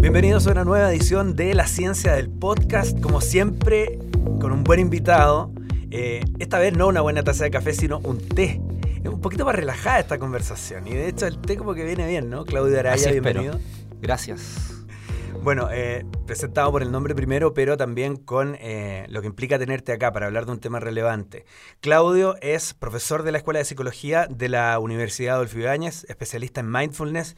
Bienvenidos a una nueva edición de La Ciencia del Podcast, como siempre, con un buen invitado. Eh, esta vez no una buena taza de café, sino un té. Es un poquito más relajada esta conversación. Y de hecho el té como que viene bien, ¿no? Claudio Araya, bienvenido. Gracias. Bueno, eh, presentado por el nombre primero, pero también con eh, lo que implica tenerte acá para hablar de un tema relevante. Claudio es profesor de la Escuela de Psicología de la Universidad Adolfo Ibáñez, especialista en mindfulness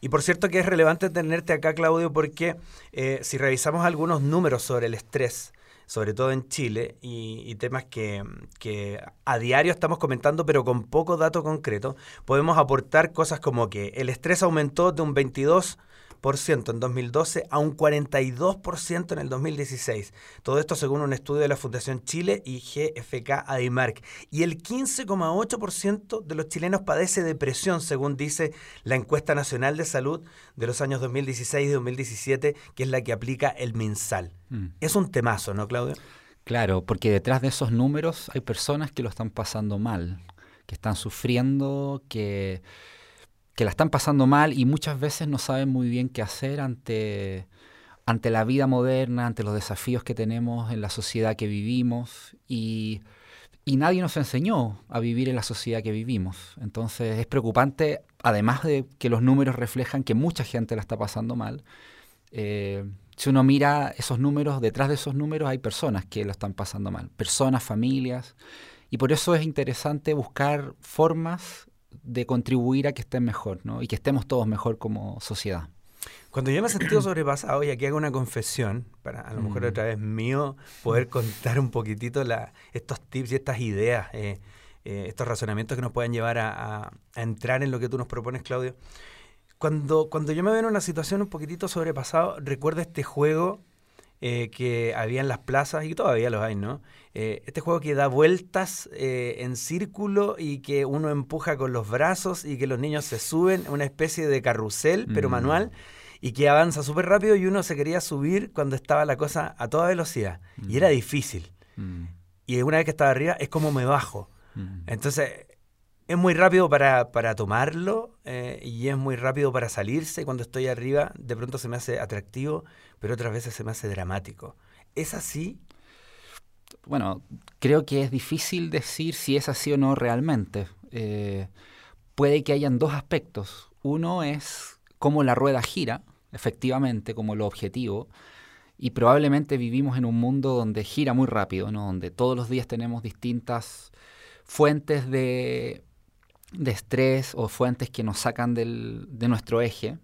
y por cierto que es relevante tenerte acá, Claudio, porque eh, si revisamos algunos números sobre el estrés, sobre todo en Chile, y, temas que, que, a diario estamos comentando, pero con poco dato concreto, podemos aportar cosas como que el estrés aumentó de un 22 en 2012 a un 42% en el 2016. Todo esto según un estudio de la Fundación Chile y GFK Adimark. Y el 15,8% de los chilenos padece depresión, según dice la encuesta nacional de salud de los años 2016 y 2017, que es la que aplica el MinSal. Mm. Es un temazo, ¿no, Claudio? Claro, porque detrás de esos números hay personas que lo están pasando mal, que están sufriendo, que que la están pasando mal y muchas veces no saben muy bien qué hacer ante, ante la vida moderna, ante los desafíos que tenemos en la sociedad que vivimos y, y nadie nos enseñó a vivir en la sociedad que vivimos. Entonces es preocupante, además de que los números reflejan que mucha gente la está pasando mal. Eh, si uno mira esos números, detrás de esos números hay personas que lo están pasando mal, personas, familias, y por eso es interesante buscar formas de contribuir a que estén mejor, ¿no? Y que estemos todos mejor como sociedad. Cuando yo me he sentido sobrepasado, y aquí hago una confesión, para a lo mejor mm. otra vez mío, poder contar un poquitito la, estos tips y estas ideas, eh, eh, estos razonamientos que nos pueden llevar a, entrar en lo que tú nos propones, Claudio. Cuando, cuando yo me veo en una situación un poquitito sobrepasado, recuerdo este juego eh, que había en las plazas, y todavía los hay, ¿no? Eh, este juego que da vueltas eh, en círculo y que uno empuja con los brazos y que los niños se suben, una especie de carrusel, pero mm. manual, y que avanza súper rápido y uno se quería subir cuando estaba la cosa a toda velocidad. Y era mm. difícil. Mm. Y una vez que estaba arriba, es como me bajo. Entonces, es muy rápido para, para tomarlo eh, y es muy rápido para salirse. Cuando estoy arriba, de pronto se me hace atractivo, pero otras veces se me hace dramático. ¿Es así? Bueno, creo que es difícil decir si es así o no realmente. Eh, puede que hayan dos aspectos. Uno es cómo la rueda gira, efectivamente, como lo objetivo. Y probablemente vivimos en un mundo donde gira muy rápido, ¿no? donde todos los días tenemos distintas fuentes de de estrés o fuentes que nos sacan de nuestro eje.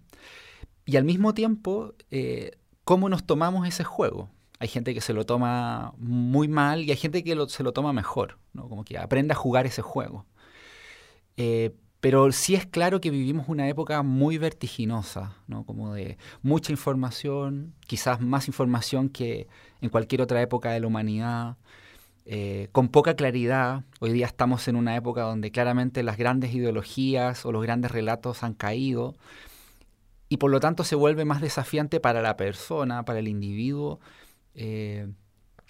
Y al mismo tiempo, eh, cómo nos tomamos ese juego. Hay gente que se lo toma muy mal y hay gente que se lo toma mejor, ¿no? como que aprende a jugar ese juego. Eh, pero sí es claro que vivimos una época muy vertiginosa, ¿no? como de mucha información, quizás más información que en cualquier otra época de la humanidad. Eh, con poca claridad. Hoy día estamos en una época donde claramente las grandes ideologías o los grandes relatos han caído y por lo tanto se vuelve más desafiante para la persona, para el individuo, eh,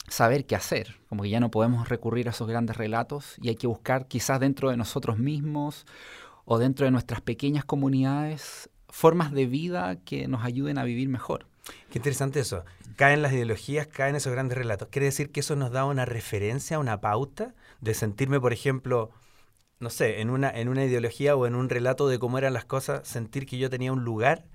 saber qué hacer. Como que ya no podemos recurrir a esos grandes relatos y hay que buscar quizás dentro de nosotros mismos o dentro de nuestras pequeñas comunidades formas de vida que nos ayuden a vivir mejor. Qué interesante eso. Caen las ideologías, caen esos grandes relatos. ¿Quiere decir que eso nos da una referencia, una pauta de sentirme, por ejemplo, no sé, en una, en una ideología o en un relato de cómo eran las cosas, sentir que yo tenía un lugar,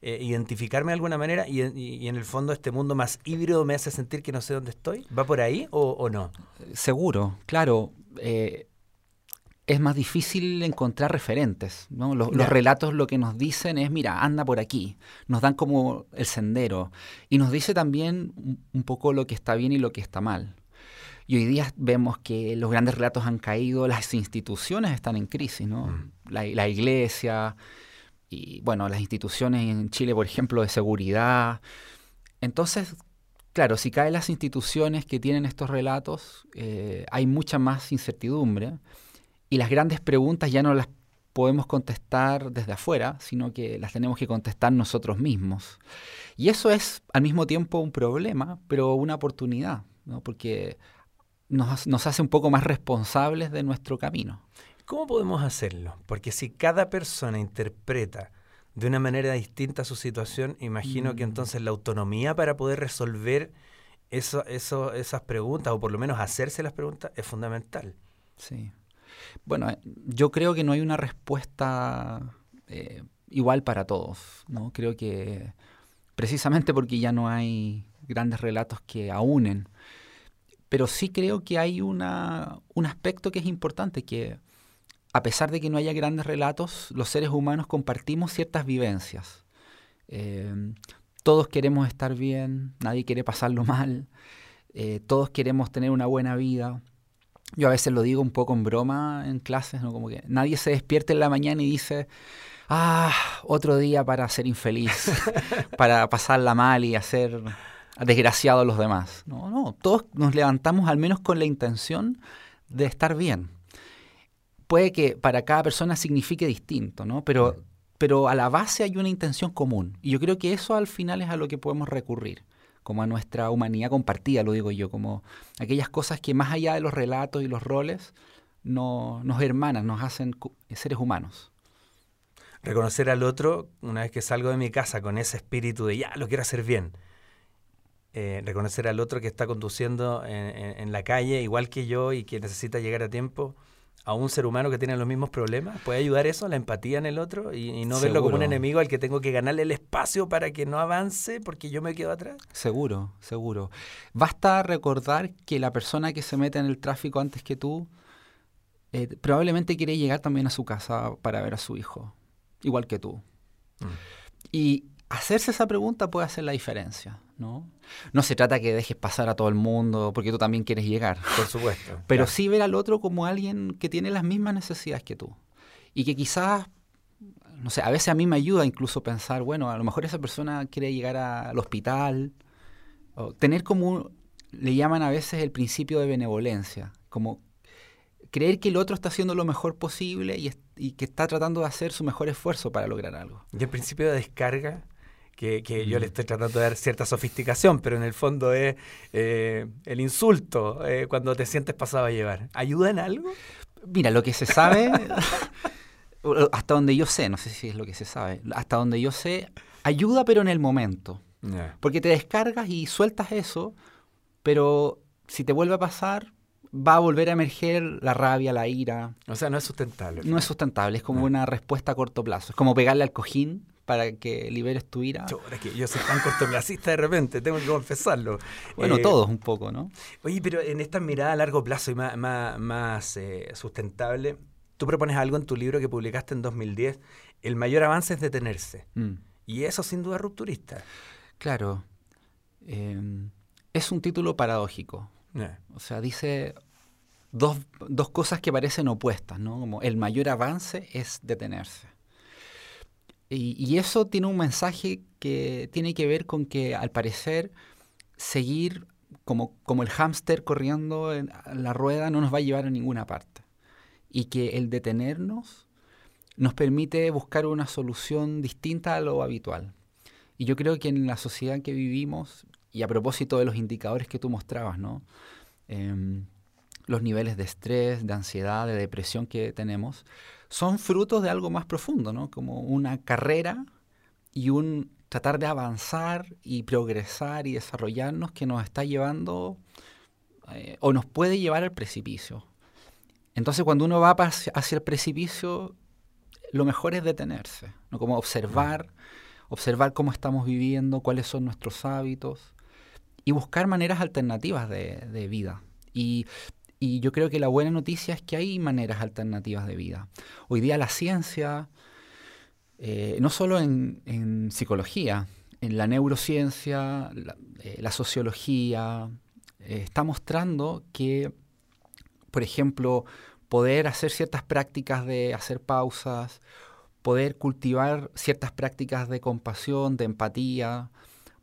eh, identificarme de alguna manera y, en el fondo este mundo más híbrido me hace sentir que no sé dónde estoy? ¿Va por ahí o, no? Seguro, claro. Eh, es más difícil encontrar referentes. ¿no? Los, relatos lo que nos dicen es, mira, anda por aquí. Nos dan como el sendero. Y nos dice también un poco lo que está bien y lo que está mal. Y hoy día vemos que los grandes relatos han caído, las instituciones están en crisis, ¿no? Mm. La, la, iglesia y, bueno, las instituciones en Chile, por ejemplo, de seguridad. Entonces, claro, si caen las instituciones que tienen estos relatos, eh, hay mucha más incertidumbre y las grandes preguntas ya no las podemos contestar desde afuera, sino que las tenemos que contestar nosotros mismos. Y eso es al mismo tiempo un problema, pero una oportunidad, ¿no? porque nos, nos hace un poco más responsables de nuestro camino. ¿Cómo podemos hacerlo? Porque si cada persona interpreta de una manera distinta su situación, imagino que mm. entonces la autonomía para poder resolver eso, eso, esas preguntas, o por lo menos hacerse las preguntas, es fundamental. Sí. Bueno, eh, yo creo que no hay una respuesta eh, igual para todos, ¿no? Creo que precisamente porque ya no hay grandes relatos que aúnen, pero sí creo que hay una, un aspecto que es importante, que a pesar de que no haya grandes relatos, los seres humanos compartimos ciertas vivencias. Eh, todos queremos estar bien, nadie quiere pasarlo mal, todos queremos tener una buena vida. Yo a veces lo digo un poco en broma en clases, ¿no? Como que nadie se despierta en la mañana y dice, ah, otro día para ser infeliz, para pasarla mal y hacer desgraciado a los demás. No, no, todos nos levantamos al menos con la intención de estar bien. Puede que para cada persona signifique distinto, ¿no? Pero pero a la base hay una intención común. Y yo creo que eso al final es a lo que podemos recurrir, como a nuestra humanidad compartida, lo digo yo, como aquellas cosas que más allá de los relatos y los roles no, nos hermanan, nos hacen seres humanos. Reconocer al otro, una vez que salgo de mi casa con ese espíritu de ya, lo quiero hacer bien. Eh, reconocer al otro que está conduciendo en la calle, igual que yo, y que necesita llegar a tiempo a un ser humano que tiene los mismos problemas? ¿Puede ayudar eso, la empatía en el otro y, no verlo como un enemigo al que tengo que ganarle el espacio para que no avance porque yo me quedo atrás? Seguro, seguro. Basta recordar que la persona que se mete en el tráfico antes que tú eh, probablemente quiere llegar también a su casa para ver a su hijo, igual que tú. Mm. Y hacerse esa pregunta puede hacer la diferencia. ¿No? No se trata que dejes pasar a todo el mundo porque tú también quieres llegar. Por supuesto. Pero sí ver al otro como alguien que tiene las mismas necesidades que tú. Y que quizás, no sé, a veces a mí me ayuda incluso pensar, bueno, a lo mejor esa persona quiere llegar al hospital. O tener como, le llaman a veces el principio de benevolencia, como creer que el otro está haciendo lo mejor posible y, y que está tratando de hacer su mejor esfuerzo para lograr algo. Y el principio de descarga que, yo le estoy tratando de dar cierta sofisticación, pero en el fondo es eh, el insulto eh, cuando te sientes pasado a llevar. ¿Ayuda en algo? Mira, lo que se sabe, hasta donde yo sé, no sé si es lo que se sabe, hasta donde yo sé, ayuda pero en el momento. Porque te descargas y sueltas eso, pero si te vuelve a pasar, va a volver a emerger la rabia, la ira. O sea, no es sustentable. No es sustentable, es como una respuesta a corto plazo. Es como pegarle al cojín para que liberes tu ira. Yo, que yo soy tan cortoplacista de repente, tengo que confesarlo. Bueno, eh, todos un poco, ¿no? Oye, pero en esta mirada a largo plazo y más, más, eh, sustentable, tú propones algo en tu libro que publicaste en 2010, el mayor avance es detenerse. Mm. Y eso sin duda rupturista. Claro. Em, es un título paradójico. Eh. O sea, dice dos, dos cosas que parecen opuestas, ¿no? Como el mayor avance es detenerse. Y, eso tiene un mensaje que tiene que ver con que al parecer seguir como, como el hámster corriendo en la rueda no nos va a llevar a ninguna parte. Y que el detenernos nos permite buscar una solución distinta a lo habitual. Y yo creo que en la sociedad en que vivimos, y a propósito de los indicadores que tú mostrabas, ¿no? Em, los niveles de estrés, de ansiedad, de depresión que tenemos, son frutos de algo más profundo, ¿no? Como una carrera y un tratar de avanzar y progresar y desarrollarnos que nos está llevando eh, o nos puede llevar al precipicio. Entonces cuando uno va hacia el precipicio, lo mejor es detenerse, ¿no? como observar, observar cómo estamos viviendo, cuáles son nuestros hábitos y buscar maneras alternativas de, de vida. Y y yo creo que la buena noticia es que hay maneras alternativas de vida. Hoy día la ciencia, eh, no solo en, psicología, en la neurociencia, la, eh, sociología, eh, está mostrando que, por ejemplo, poder hacer ciertas prácticas de hacer pausas, poder cultivar ciertas prácticas de compasión, de empatía,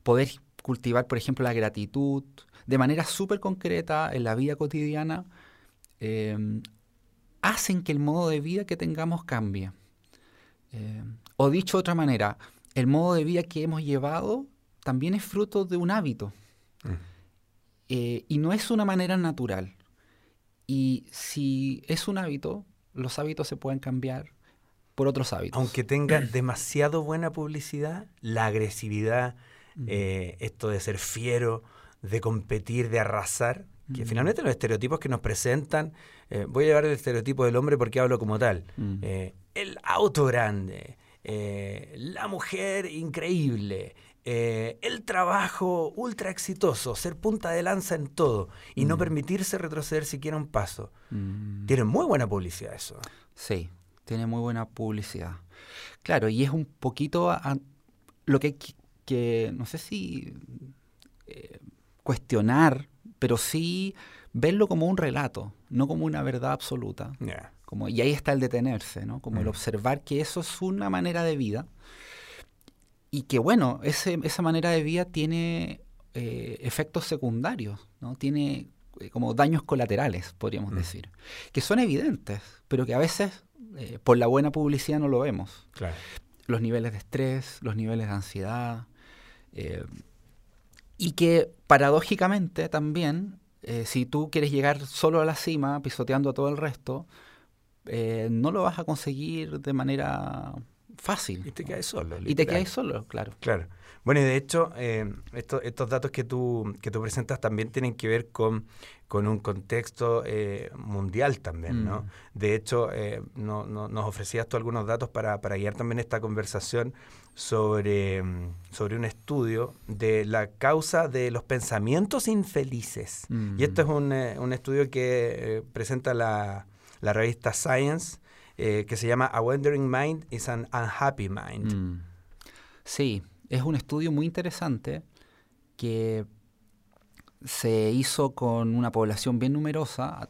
poder cultivar, por ejemplo, la gratitud, de manera súper concreta en la vida cotidiana, em, hacen que el modo de vida que tengamos cambie. Em, o dicho de otra manera, el modo de vida que hemos llevado también es fruto de un hábito. Mm. Eh, y no es una manera natural. Y si es un hábito, los hábitos se pueden cambiar por otros hábitos. Aunque tenga demasiado buena publicidad, la agresividad, eh, esto de ser fiero, de competir, de arrasar, que finalmente los estereotipos que nos presentan, eh, voy a llevar el estereotipo del hombre porque hablo como tal, eh, el auto grande, la mujer increíble, el trabajo ultra exitoso, ser punta de lanza en todo y no permitirse retroceder siquiera un paso. Tiene muy buena publicidad eso. Sí, tiene muy buena publicidad. Claro, y es un poquito lo que que, no sé si eh, cuestionar, pero sí verlo como un relato, no como una verdad absoluta. Como, y ahí está el detenerse, ¿no? Como el mm. observar que eso es una manera de vida y que, bueno, ese, esa manera de vida tiene eh, efectos secundarios, ¿no? Tiene eh, como daños colaterales, podríamos mm. decir, que son evidentes, pero que a veces eh, por la buena publicidad no lo vemos. Los niveles de estrés, los niveles de ansiedad. Eh, y que paradójicamente también, eh, si tú quieres llegar solo a la cima, pisoteando a todo el resto, no lo vas a conseguir de manera fácil. Y te quedas solo. Y te quedas solo, claro. Claro. Bueno, y de hecho, eh, estos datos que tú, que tú presentas también tienen que ver con, con un contexto eh, mundial también, ¿no? Mm. De hecho, eh, no, nos ofrecías tú algunos datos para, para guiar también esta conversación sobre, sobre un estudio de la causa de los pensamientos infelices. Y esto es un, un estudio que presenta la, la, revista Science, que se llama A Wandering Mind is an Unhappy Mind. Mm. Sí, es un estudio muy interesante que se hizo con una población bien numerosa.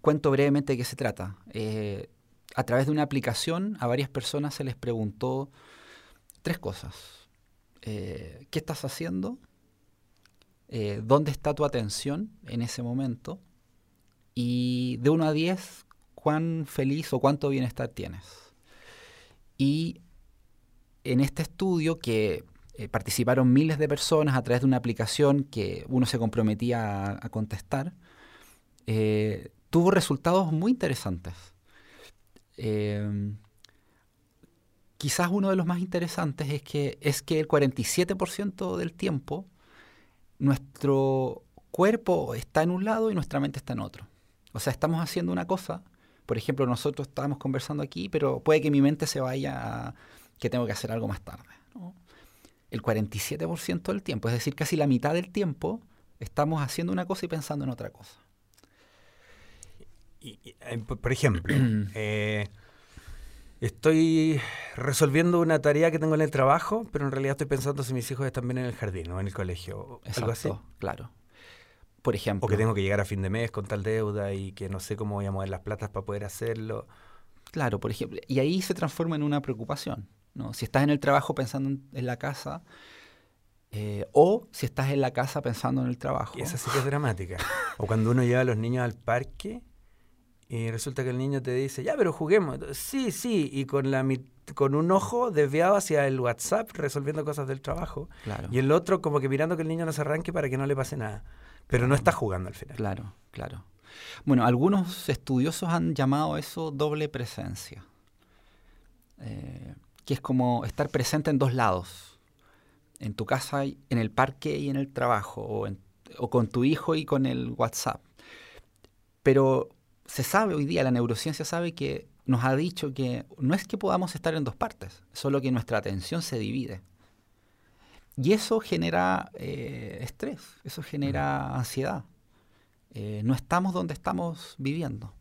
Cuento brevemente de qué se trata. Eh, a través de una aplicación a varias personas se les preguntó tres cosas. Eh, ¿Qué estás haciendo? Eh, ¿Dónde está tu atención en ese momento? Y de 1 a 10, ¿cuán feliz o cuánto bienestar tienes? Y en este estudio que eh, participaron miles de personas a través de una aplicación que uno se comprometía a, contestar, eh, tuvo resultados muy interesantes. Eh, quizás uno de los más interesantes es que, es que el 47% del tiempo nuestro cuerpo está en un lado y nuestra mente está en otro. O sea, estamos haciendo una cosa, por ejemplo, nosotros estábamos conversando aquí, pero puede que mi mente se vaya a que tengo que hacer algo más tarde. El 47% del tiempo, es decir, casi la mitad del tiempo, estamos haciendo una cosa y pensando en otra cosa. Eh, por ejemplo, eh, estoy resolviendo una tarea que tengo en el trabajo, pero en realidad estoy pensando si mis hijos están bien en el jardín o en el colegio. algo así. Claro. Por ejemplo. O que tengo que llegar a fin de mes con tal deuda y que no sé cómo voy a mover las platas para poder hacerlo. Claro, por ejemplo. Y ahí se transforma en una preocupación. Si estás en el trabajo pensando en, la casa, eh, o si estás en la casa pensando en el trabajo. Y esa sí que es dramática. o cuando uno lleva a los niños al parque y resulta que el niño te dice, ya, pero juguemos. Sí, sí, y con, la, con un ojo desviado hacia el WhatsApp resolviendo cosas del trabajo. Y el otro como que mirando que el niño no se arranque para que no le pase nada. Pero no está jugando al final. Claro, claro. Bueno, algunos estudiosos han llamado eso doble presencia. Eh, que es como estar presente en dos lados, en tu casa, en el parque y en el trabajo, o, con tu hijo y con el WhatsApp. Pero se sabe hoy día, la neurociencia sabe que nos ha dicho que no es que podamos estar en dos partes, solo que nuestra atención se divide. Y eso genera eh, estrés, eso genera ansiedad. Eh, no estamos donde estamos viviendo.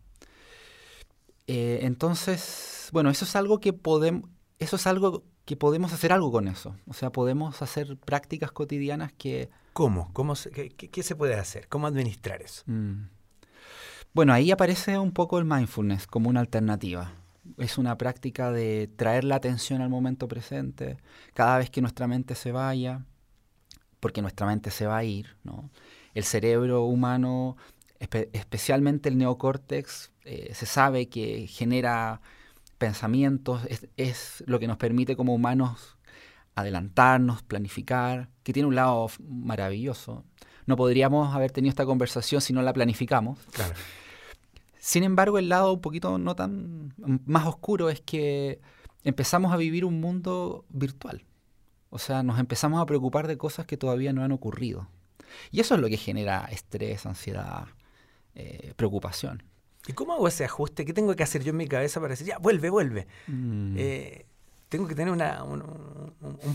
Eh, entonces, bueno, eso es algo que podemos, eso es algo que podemos hacer algo con eso. O sea, podemos hacer prácticas cotidianas que... ¿Cómo? ¿Cómo qué, se puede hacer? ¿Cómo administrar eso? Mm. Bueno, ahí aparece un poco el mindfulness como una alternativa. Es una práctica de traer la atención al momento presente cada vez que nuestra mente se vaya, porque nuestra mente se va a ir. ¿no? El cerebro humano, especialmente el neocórtex, eh, se sabe que genera pensamientos, es, lo que nos permite como humanos adelantarnos, planificar, que tiene un lado maravilloso. No podríamos haber tenido esta conversación si no la planificamos. Sin embargo, el lado un poquito no tan más oscuro es que empezamos a vivir un mundo virtual. O sea, nos empezamos a preocupar de cosas que todavía no han ocurrido. Y eso es lo que genera estrés, ansiedad, eh, preocupación. ¿Y cómo hago ese ajuste? ¿Qué tengo que hacer yo en mi cabeza para decir, ya, vuelve, vuelve? Mm. Eh, tengo que tener un,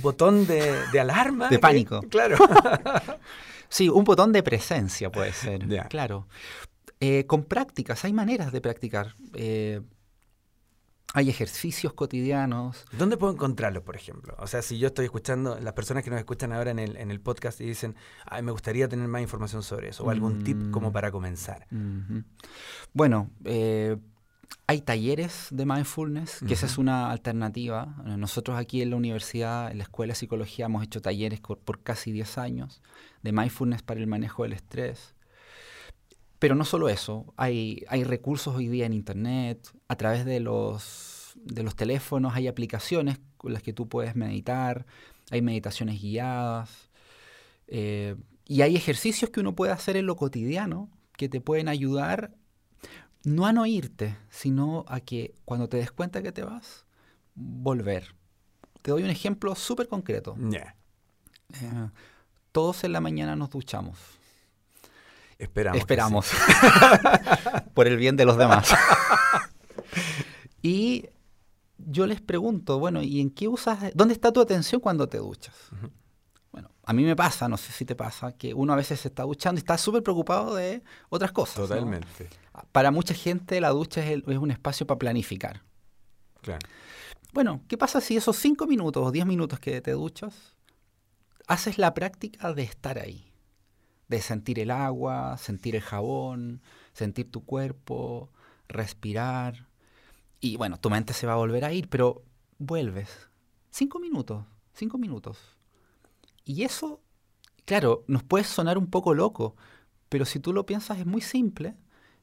botón de, alarma. De pánico. claro. sí, un botón de presencia puede ser. Claro. Eh, con prácticas, hay maneras de practicar. Hay ejercicios cotidianos. ¿Dónde puedo encontrarlos, por ejemplo? O sea, si yo estoy escuchando, las personas que nos escuchan ahora en el, en el podcast y dicen, Ay, me gustaría tener más información sobre eso, o algún tip como mm. para comenzar. Bueno, eh, hay talleres de mindfulness, que esa es una alternativa. Nosotros aquí en la universidad, en la Escuela de Psicología, hemos hecho talleres por casi 10 años de mindfulness para el manejo del estrés. Pero no solo eso, hay, hay recursos hoy día en Internet, a través de los, de los teléfonos hay aplicaciones con las que tú puedes meditar, hay meditaciones guiadas, eh, y hay ejercicios que uno puede hacer en lo cotidiano que te pueden ayudar no a no irte, sino a que cuando te des cuenta que te vas, volver. Te doy un ejemplo súper concreto. Eh, todos en la mañana nos duchamos. Esperamos. Esperamos. Por el bien de los demás. y yo les pregunto, bueno, ¿y en qué usas? ¿Dónde está tu atención cuando te duchas? Bueno, a mí me pasa, no sé si te pasa, que uno a veces se está duchando y está súper preocupado de otras cosas. Totalmente. Para mucha gente la ducha es, es, un espacio para planificar. Claro. Bueno, ¿qué pasa si esos cinco minutos o diez minutos que te duchas, haces la práctica de estar ahí? De sentir el agua, sentir el jabón, sentir tu cuerpo, respirar. Y bueno, tu mente se va a volver a ir, pero vuelves. Cinco minutos, cinco minutos. Y eso, claro, nos puede sonar un poco loco, pero si tú lo piensas es muy simple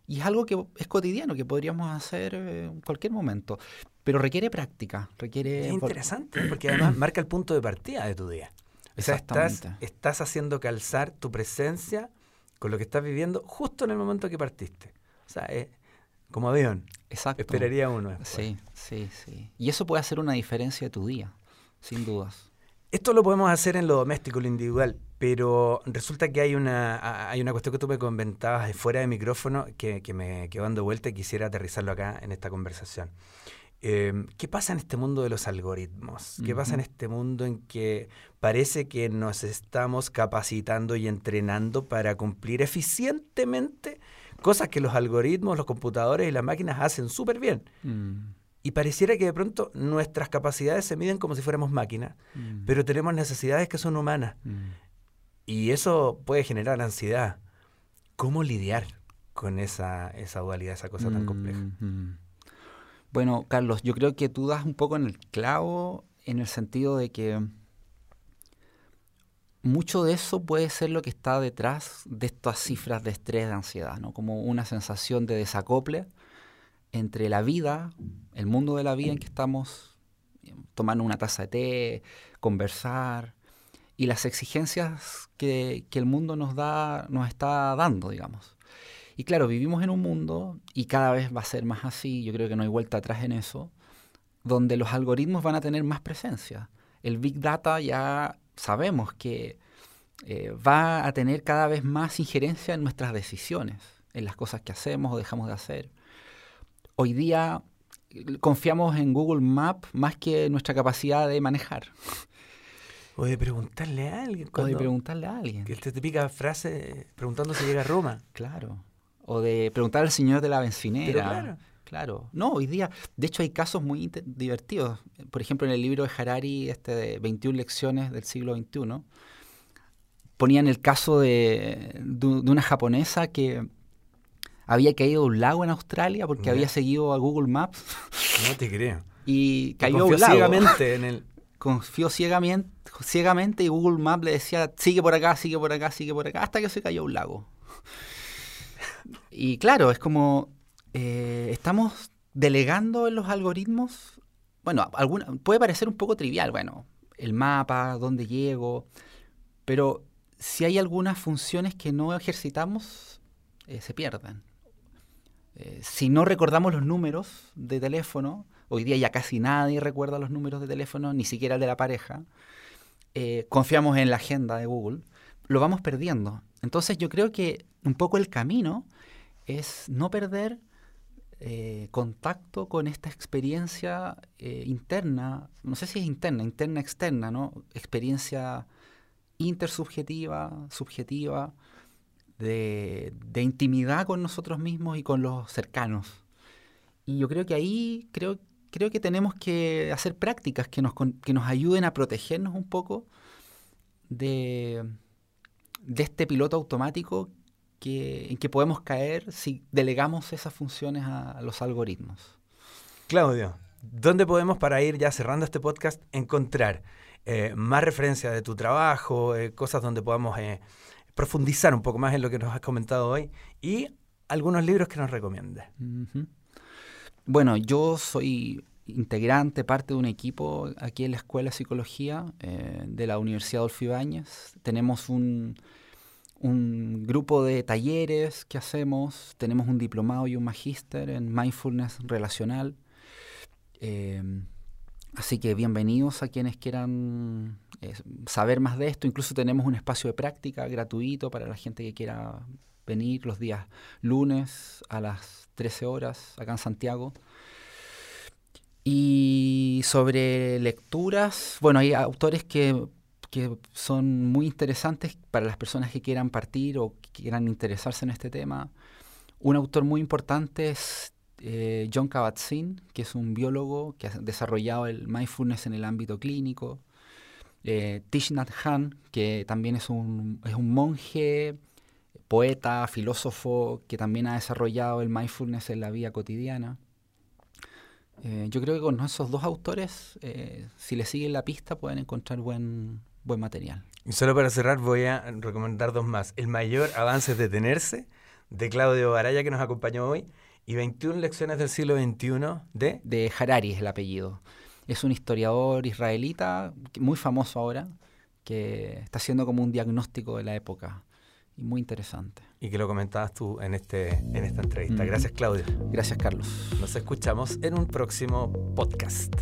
y es algo que es cotidiano, que podríamos hacer en cualquier momento. Pero requiere práctica, requiere... Es interesante, porque además marca el punto de partida de tu día. O sea, estás, estás haciendo calzar tu presencia con lo que estás viviendo justo en el momento que partiste. O sea, como avión. Exacto. Esperaría uno. Sí, sí, sí. Y eso puede hacer una diferencia de tu día, sin dudas. Esto lo podemos hacer en lo doméstico, lo individual, pero resulta que hay una, hay una cuestión que tú me comentabas fuera de micrófono que, que me quedó dando vuelta y quisiera aterrizarlo acá en esta conversación. Em, ¿Qué pasa en este mundo de los algoritmos? ¿Qué pasa en este mundo en que parece que nos estamos capacitando y entrenando para cumplir eficientemente cosas que los algoritmos, los computadores y las máquinas hacen súper bien? Mm. Y pareciera que de pronto nuestras capacidades se miden como si fuéramos máquinas, mm. pero tenemos necesidades que son humanas. Mm. Y eso puede generar ansiedad. ¿Cómo lidiar con esa, esa dualidad, esa cosa tan compleja? Bueno, Carlos, yo creo que tú das un poco en el clavo en el sentido de que mucho de eso puede ser lo que está detrás de estas cifras de estrés, de ansiedad, ¿no? Como una sensación de desacople entre la vida, el mundo de la vida en que estamos tomando una taza de té, conversar, y las exigencias que, que el mundo nos da, nos está dando, digamos. Y claro, vivimos en un mundo, y cada vez va a ser más así, yo creo que no hay vuelta atrás en eso, donde los algoritmos van a tener más presencia. El Big Data ya sabemos que eh, va a tener cada vez más injerencia en nuestras decisiones, en las cosas que hacemos o dejamos de hacer. Hoy día confiamos en Google Maps más que en nuestra capacidad de manejar. O de preguntarle a alguien. O de preguntarle a alguien. Que te frase preguntando si llega a Roma. Claro o de preguntar al señor de la bencinera. claro. Claro. No, hoy día, de hecho hay casos muy divertidos. Por ejemplo, en el libro de Harari, este de 21 lecciones del siglo XXI, ponían el caso de, de, una japonesa que había caído a un lago en Australia porque había seguido a Google Maps. No te creo. Y cayó a un lago. ciegamente en el... Confió ciegamente, ciegamente y Google Maps le decía, sigue por acá, sigue por acá, sigue por acá, hasta que se cayó a un lago. Y claro, es como eh, estamos delegando en los algoritmos. Bueno, alguna, puede parecer un poco trivial, bueno, el mapa, dónde llego, pero si hay algunas funciones que no ejercitamos, eh, se pierden. Eh, si no recordamos los números de teléfono, hoy día ya casi nadie recuerda los números de teléfono, ni siquiera el de la pareja, eh, confiamos en la agenda de Google, lo vamos perdiendo. Entonces yo creo que un poco el camino es no perder eh, contacto con esta experiencia interna, no sé si es interna, interna, externa, ¿no? Experiencia intersubjetiva, subjetiva, de, intimidad con nosotros mismos y con los cercanos. Y yo creo que ahí creo, creo que tenemos que hacer prácticas que nos, que nos ayuden a protegernos un poco de, de este piloto automático que, en que podemos caer si delegamos esas funciones a, los algoritmos. Claudio, ¿dónde podemos, para ir ya cerrando este podcast, encontrar eh, más referencias de tu trabajo, eh, cosas donde podamos eh, profundizar un poco más en lo que nos has comentado hoy y algunos libros que nos recomiendes. Bueno, yo soy integrante, parte de un equipo aquí en la Escuela de Psicología de la Universidad Adolfo Ibáñez. Tenemos un, un, grupo de talleres que hacemos, tenemos un diplomado y un magíster en mindfulness relacional. Eh, así que bienvenidos a quienes quieran saber más de esto. Incluso tenemos un espacio de práctica gratuito para la gente que quiera venir los días lunes a las 13 horas acá en Santiago. Y sobre lecturas, bueno, hay autores que, son muy interesantes para las personas que quieran partir o quieran interesarse en este tema. Un autor muy importante es eh, John Kabat-Zinn, que es un biólogo que ha desarrollado el mindfulness en el ámbito clínico eh, Thich Nhat Hanh, que también es un, es un monje, poeta, filósofo, que también ha desarrollado el mindfulness en la vida cotidiana. Eh, yo creo que con esos dos autores, eh, si le siguen la pista, pueden encontrar buen, buen material. Y solo para cerrar, voy a recomendar dos más. El mayor avance es detenerse, de Claudio Baraya, que nos acompañó hoy, y 21 lecciones del siglo XXI de... De Harari es el apellido. Es un historiador israelita muy famoso ahora, que está haciendo como un diagnóstico de la época y muy interesante. Y que lo comentabas tú en, este, en esta entrevista. Gracias, Claudio. Gracias, Carlos. Nos escuchamos en un próximo podcast.